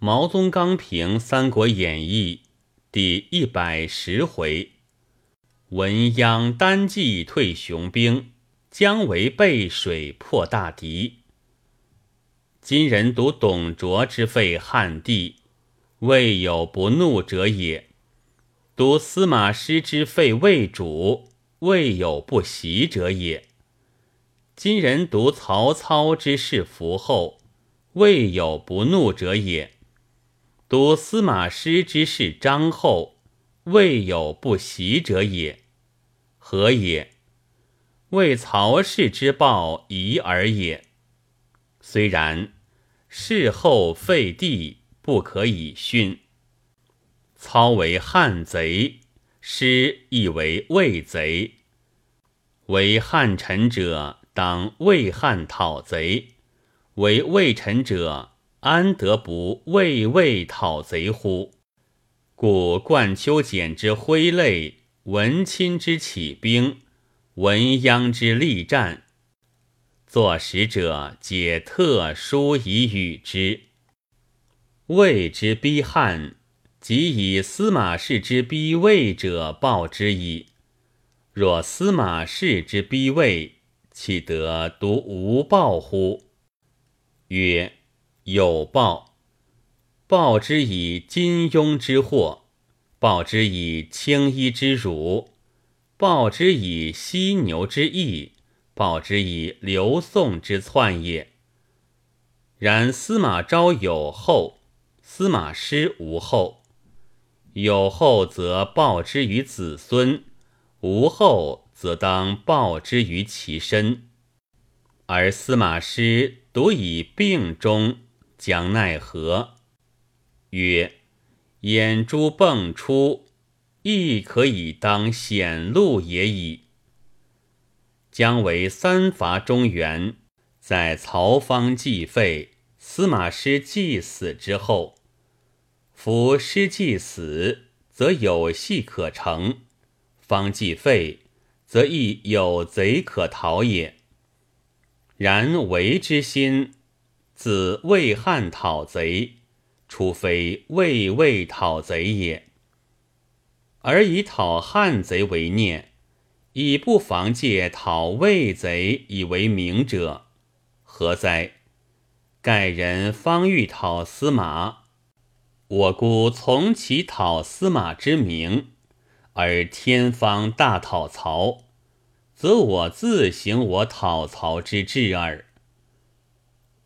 毛宗刚评《三国演义》第一百十回：文鸯单骑退雄兵，姜维背水破大敌。今人读董卓之废汉帝，未有不怒者也；读司马师之废魏主，未有不喜者也。今人读曹操之弑伏后，未有不怒者也。读司马师之事张后，未有不习者也。何也？为曹氏之报疑而也。虽然，事后废帝不可以训。操为汉贼，师亦为魏贼。为汉臣者，当为汉讨贼；为魏臣者，安得不畏魏讨贼乎？故冠丘简之挥泪，文钦之起兵，文鸯之力战，作使者皆特殊以与之。魏之逼汉，即以司马氏之逼魏者报之矣。若司马氏之逼魏，岂得独无报乎？曰。有报，报之以金庸之祸，报之以青衣之辱，报之以犀牛之翼，报之以刘宋之篡也。然司马昭有后，司马师无后。有后则报之于子孙，无后则当报之于其身。而司马师独以病终。将奈何？曰：眼珠迸出，亦可以当显露也已。姜维三伐中原，在曹方既废，司马师既死之后，夫师既死，则有戏可成；方既废，则亦有贼可逃也。然为之心。自魏汉讨贼，除非魏魏讨贼也。而以讨汉贼为念，以不妨借讨魏贼以为名者，何哉？盖人方欲讨司马，我孤从其讨司马之名，而天方大讨曹，则我自行我讨曹之志耳。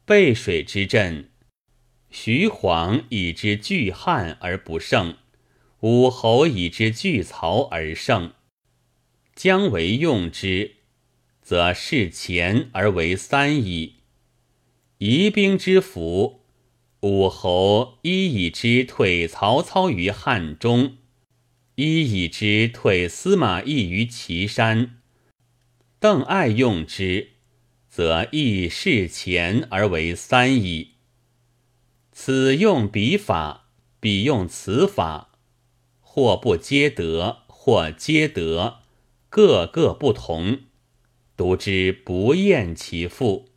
背水之阵，徐晃以之拒汉而不胜，武侯以之拒曹而胜。姜维用之，则事前而为三矣。夷兵之福，武侯一以之退曹操于汉中，一以之退司马懿于岐山。邓艾用之。则亦事前而为三矣。此用彼法，彼用此法，或不皆得，或皆得，各个不同，读之不厌其复。